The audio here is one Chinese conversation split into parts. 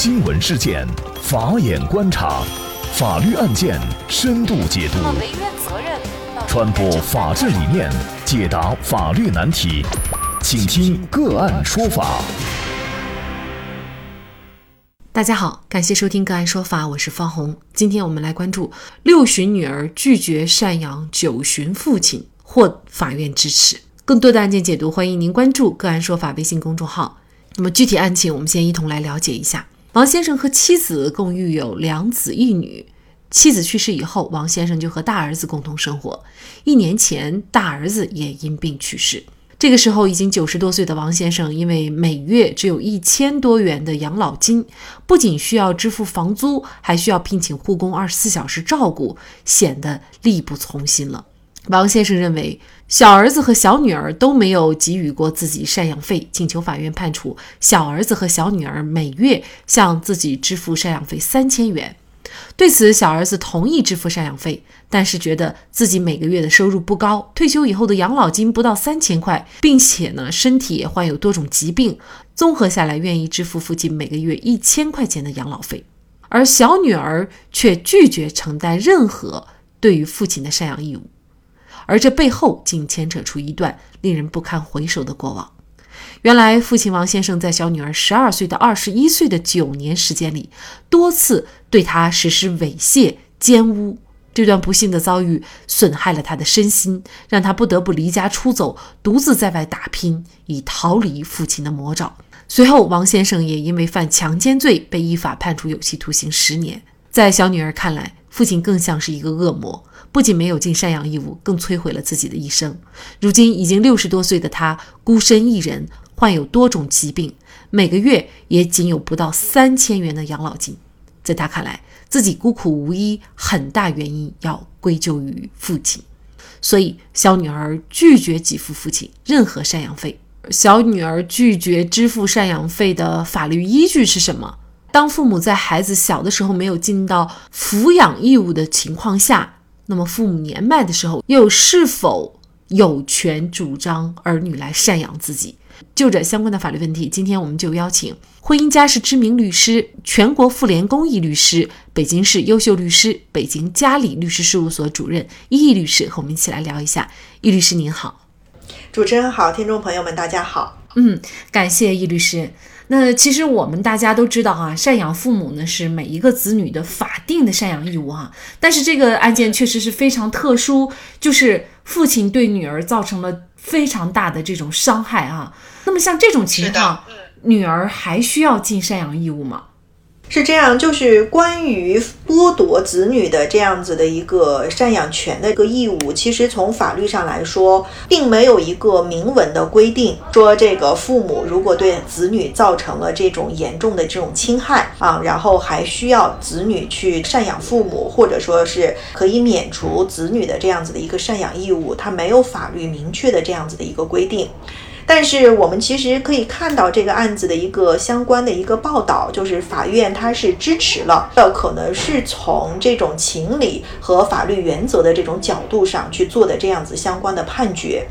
新闻事件，法眼观察，法律案件深度解读，传播法治理念，解答法律难题，请听个案说法。大家好，感谢收听个案说法，我是方红。今天我们来关注六旬女儿拒绝赡养九旬父亲，获法院支持。更多的案件解读，欢迎您关注个案说法微信公众号。那么具体案情，我们先一同来了解一下。王先生和妻子共育有两子一女，妻子去世以后，王先生就和大儿子共同生活。一年前，大儿子也因病去世。这个时候，已经九十多岁的王先生，因为每月只有一千多元的养老金，不仅需要支付房租，还需要聘请护工二十四小时照顾，显得力不从心了。王先生认为，小儿子和小女儿都没有给予过自己赡养费，请求法院判处小儿子和小女儿每月向自己支付赡养费三千元。对此，小儿子同意支付赡养费，但是觉得自己每个月的收入不高，退休以后的养老金不到三千块，并且呢，身体也患有多种疾病，综合下来愿意支付父亲每个月一千块钱的养老费。而小女儿却拒绝承担任何对于父亲的赡养义务。而这背后竟牵扯出一段令人不堪回首的过往。原来，父亲王先生在小女儿十二岁到二十一岁的九年时间里，多次对她实施猥亵、奸污。这段不幸的遭遇损害了他的身心，让他不得不离家出走，独自在外打拼，以逃离父亲的魔爪。随后，王先生也因为犯强奸罪被依法判处有期徒刑十年。在小女儿看来，父亲更像是一个恶魔。不仅没有尽赡养义务，更摧毁了自己的一生。如今已经六十多岁的他，孤身一人，患有多种疾病，每个月也仅有不到三千元的养老金。在他看来，自己孤苦无依，很大原因要归咎于父亲。所以，小女儿拒绝给付父亲任何赡养费。小女儿拒绝支付赡养费的法律依据是什么？当父母在孩子小的时候没有尽到抚养义务的情况下。那么，父母年迈的时候，又是否有权主张儿女来赡养自己？就这相关的法律问题，今天我们就邀请婚姻家事知名律师、全国妇联公益律师、北京市优秀律师、北京嘉里律师事务所主任易律师和我们一起来聊一下。易律师您好，主持人好，听众朋友们大家好。嗯，感谢易律师。那其实我们大家都知道哈，赡养父母呢是每一个子女的法定的赡养义务哈。但是这个案件确实是非常特殊，就是父亲对女儿造成了非常大的这种伤害啊。那么像这种情况，女儿还需要尽赡养义务吗？是这样，就是关于剥夺子女的这样子的一个赡养权的一个义务，其实从法律上来说，并没有一个明文的规定，说这个父母如果对子女造成了这种严重的这种侵害啊，然后还需要子女去赡养父母，或者说是可以免除子女的这样子的一个赡养义务，它没有法律明确的这样子的一个规定。但是我们其实可以看到这个案子的一个相关的一个报道，就是法院它是支持了，呃，可能是从这种情理和法律原则的这种角度上去做的这样子相关的判决。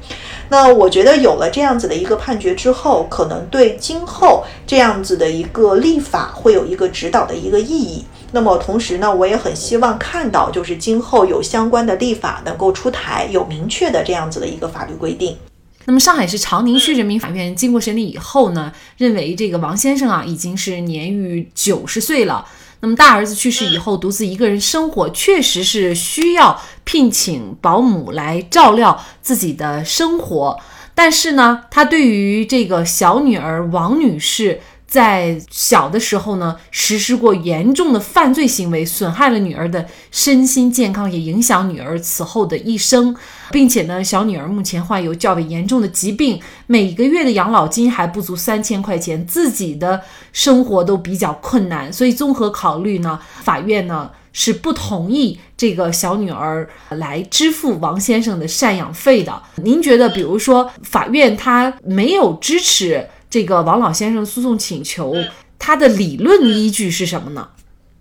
那我觉得有了这样子的一个判决之后，可能对今后这样子的一个立法会有一个指导的一个意义。那么同时呢，我也很希望看到，就是今后有相关的立法能够出台，有明确的这样子的一个法律规定。那么，上海市长宁区人民法院经过审理以后呢，认为这个王先生啊已经是年逾九十岁了。那么大儿子去世以后，独自一个人生活，确实是需要聘请保姆来照料自己的生活。但是呢，他对于这个小女儿王女士。在小的时候呢，实施过严重的犯罪行为，损害了女儿的身心健康，也影响女儿此后的一生，并且呢，小女儿目前患有较为严重的疾病，每个月的养老金还不足三千块钱，自己的生活都比较困难，所以综合考虑呢，法院呢是不同意这个小女儿来支付王先生的赡养费的。您觉得，比如说法院他没有支持？这个王老先生诉讼请求，他的理论依据是什么呢？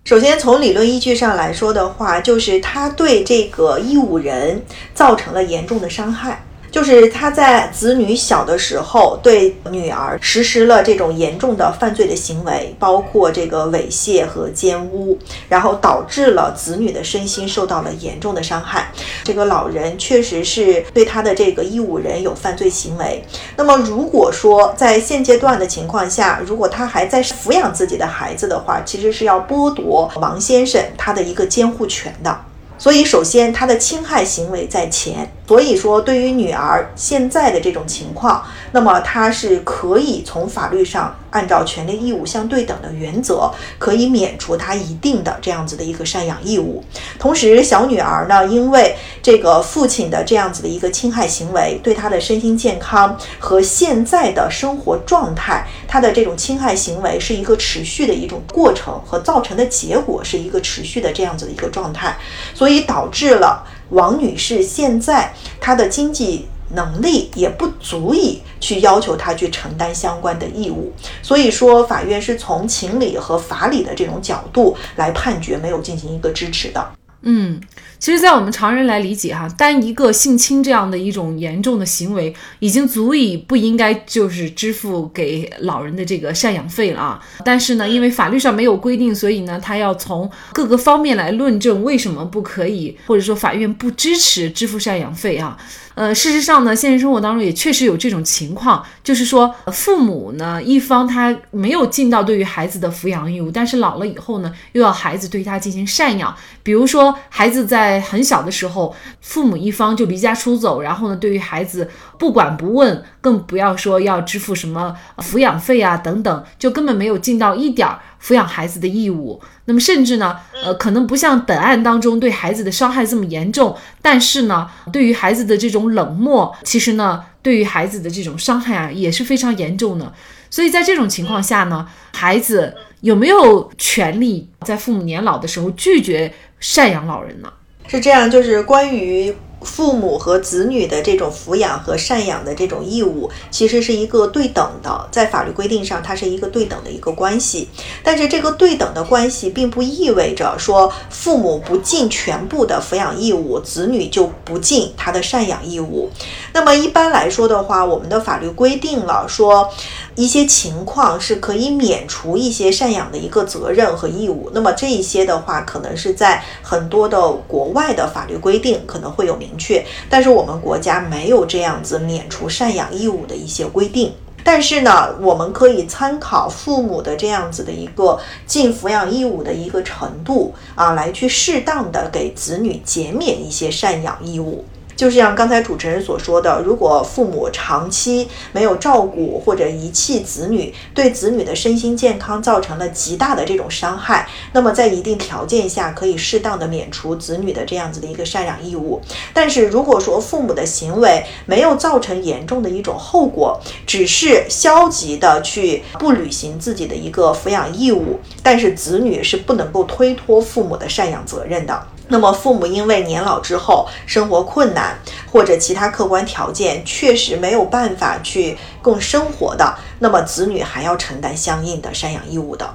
首先，从理论依据上来说的话，就是他对这个义务人造成了严重的伤害。就是他在子女小的时候对女儿实施了这种严重的犯罪的行为，包括这个猥亵和奸污，然后导致了子女的身心受到了严重的伤害。这个老人确实是对他的这个义务人有犯罪行为。那么如果说在现阶段的情况下，如果他还在抚养自己的孩子的话，其实是要剥夺王先生他的一个监护权的。所以，首先他的侵害行为在前。所以说，对于女儿现在的这种情况，那么他是可以从法律上按照权利义务相对等的原则，可以免除他一定的这样子的一个赡养义务。同时，小女儿呢，因为这个父亲的这样子的一个侵害行为，对她的身心健康和现在的生活状态，她的这种侵害行为是一个持续的一种过程和造成的结果是一个持续的这样子的一个状态，所以导致了。王女士现在她的经济能力也不足以去要求她去承担相关的义务，所以说法院是从情理和法理的这种角度来判决，没有进行一个支持的。嗯，其实，在我们常人来理解哈，单一个性侵这样的一种严重的行为，已经足以不应该就是支付给老人的这个赡养费了啊。但是呢，因为法律上没有规定，所以呢，他要从各个方面来论证为什么不可以，或者说法院不支持支付赡养费啊。呃，事实上呢，现实生活当中也确实有这种情况，就是说父母呢一方他没有尽到对于孩子的抚养义务，但是老了以后呢，又要孩子对他进行赡养。比如说孩子在很小的时候，父母一方就离家出走，然后呢，对于孩子不管不问，更不要说要支付什么抚养费啊等等，就根本没有尽到一点儿。抚养孩子的义务，那么甚至呢，呃，可能不像本案当中对孩子的伤害这么严重，但是呢，对于孩子的这种冷漠，其实呢，对于孩子的这种伤害啊，也是非常严重的。所以在这种情况下呢，孩子有没有权利在父母年老的时候拒绝赡养老人呢？是这样，就是关于。父母和子女的这种抚养和赡养的这种义务，其实是一个对等的，在法律规定上，它是一个对等的一个关系。但是这个对等的关系，并不意味着说父母不尽全部的抚养义务，子女就不尽他的赡养义务。那么一般来说的话，我们的法律规定了说。一些情况是可以免除一些赡养的一个责任和义务，那么这一些的话，可能是在很多的国外的法律规定可能会有明确，但是我们国家没有这样子免除赡养义务的一些规定。但是呢，我们可以参考父母的这样子的一个尽抚养义务的一个程度啊，来去适当的给子女减免一些赡养义务。就像刚才主持人所说的，如果父母长期没有照顾或者遗弃子女，对子女的身心健康造成了极大的这种伤害，那么在一定条件下可以适当的免除子女的这样子的一个赡养义务。但是如果说父母的行为没有造成严重的一种后果，只是消极的去不履行自己的一个抚养义务，但是子女是不能够推脱父母的赡养责任的。那么，父母因为年老之后生活困难，或者其他客观条件确实没有办法去供生活的，那么子女还要承担相应的赡养义务的。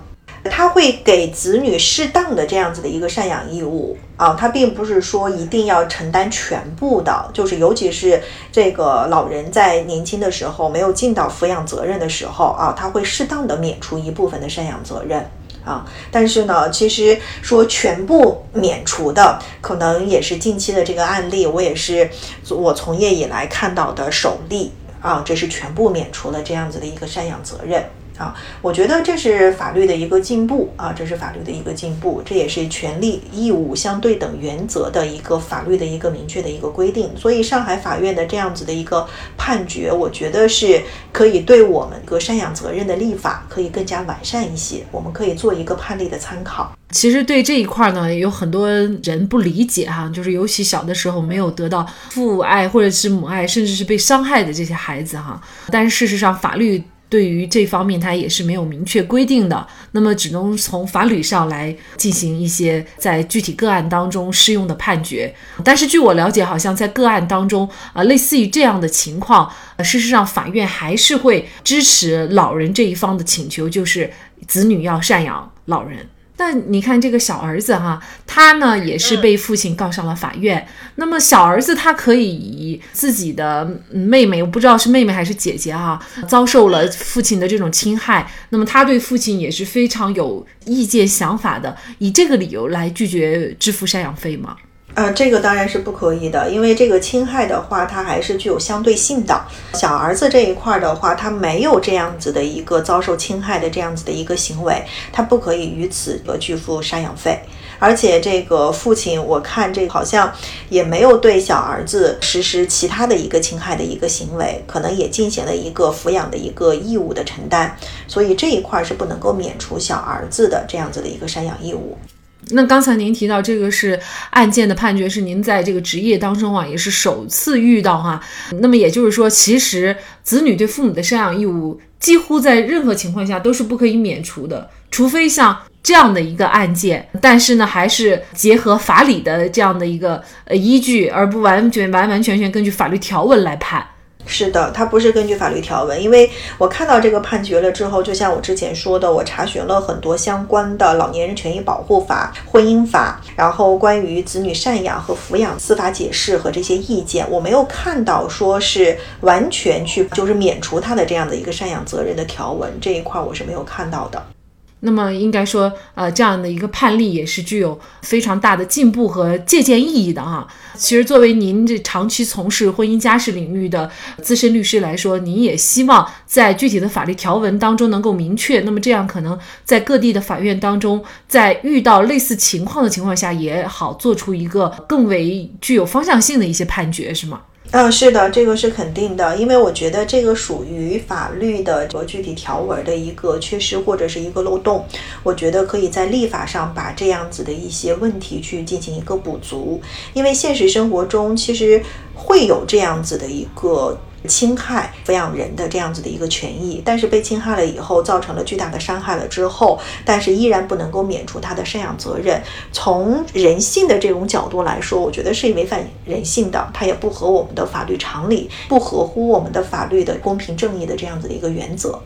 他会给子女适当的这样子的一个赡养义务啊，他并不是说一定要承担全部的，就是尤其是这个老人在年轻的时候没有尽到抚养责任的时候啊，他会适当的免除一部分的赡养责任。啊，但是呢，其实说全部免除的，可能也是近期的这个案例，我也是我从业以来看到的首例啊，这是全部免除了这样子的一个赡养责任。啊，我觉得这是法律的一个进步啊，这是法律的一个进步，这也是权利义务相对等原则的一个法律的一个明确的一个规定。所以上海法院的这样子的一个判决，我觉得是可以对我们个赡养责任的立法可以更加完善一些，我们可以做一个判例的参考。其实对这一块呢，有很多人不理解哈，就是尤其小的时候没有得到父爱或者是母爱，甚至是被伤害的这些孩子哈，但是事实上法律。对于这方面，它也是没有明确规定的，那么只能从法律上来进行一些在具体个案当中适用的判决。但是据我了解，好像在个案当中，呃，类似于这样的情况，事实上法院还是会支持老人这一方的请求，就是子女要赡养老人。但你看这个小儿子哈，他呢也是被父亲告上了法院。那么小儿子他可以以自己的妹妹，我不知道是妹妹还是姐姐哈，遭受了父亲的这种侵害，那么他对父亲也是非常有意见想法的，以这个理由来拒绝支付赡养费吗？呃，这个当然是不可以的，因为这个侵害的话，它还是具有相对性的。小儿子这一块的话，他没有这样子的一个遭受侵害的这样子的一个行为，他不可以于此而拒付赡养费。而且这个父亲，我看这好像也没有对小儿子实施其他的一个侵害的一个行为，可能也进行了一个抚养的一个义务的承担，所以这一块是不能够免除小儿子的这样子的一个赡养义务。那刚才您提到这个是案件的判决，是您在这个职业当中啊，也是首次遇到哈。那么也就是说，其实子女对父母的赡养义务，几乎在任何情况下都是不可以免除的，除非像这样的一个案件。但是呢，还是结合法理的这样的一个呃依据，而不完全完完全全根据法律条文来判。是的，它不是根据法律条文，因为我看到这个判决了之后，就像我之前说的，我查询了很多相关的老年人权益保护法、婚姻法，然后关于子女赡养和抚养司法解释和这些意见，我没有看到说是完全去就是免除他的这样的一个赡养责任的条文，这一块我是没有看到的。那么应该说，呃，这样的一个判例也是具有非常大的进步和借鉴意义的哈。其实，作为您这长期从事婚姻家事领域的资深律师来说，您也希望在具体的法律条文当中能够明确，那么这样可能在各地的法院当中，在遇到类似情况的情况下，也好做出一个更为具有方向性的一些判决，是吗？嗯，是的，这个是肯定的，因为我觉得这个属于法律的和具体条文的一个缺失或者是一个漏洞，我觉得可以在立法上把这样子的一些问题去进行一个补足，因为现实生活中其实会有这样子的一个。侵害抚养人的这样子的一个权益，但是被侵害了以后，造成了巨大的伤害了之后，但是依然不能够免除他的赡养责任。从人性的这种角度来说，我觉得是违反人性的，它也不合我们的法律常理，不合乎我们的法律的公平正义的这样子的一个原则。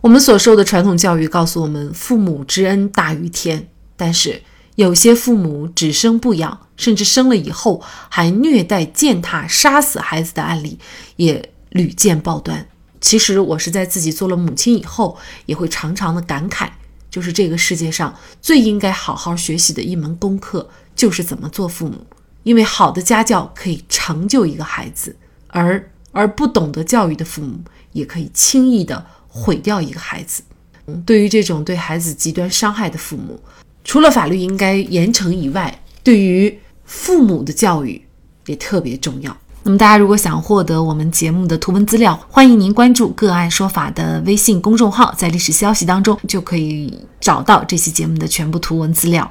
我们所受的传统教育告诉我们，父母之恩大于天，但是有些父母只生不养。甚至生了以后还虐待、践踏、杀死孩子的案例也屡见报端。其实我是在自己做了母亲以后，也会常常的感慨，就是这个世界上最应该好好学习的一门功课，就是怎么做父母。因为好的家教可以成就一个孩子，而而不懂得教育的父母，也可以轻易的毁掉一个孩子。嗯，对于这种对孩子极端伤害的父母，除了法律应该严惩以外，对于父母的教育也特别重要。那么，大家如果想获得我们节目的图文资料，欢迎您关注“个案说法”的微信公众号，在历史消息当中就可以找到这期节目的全部图文资料。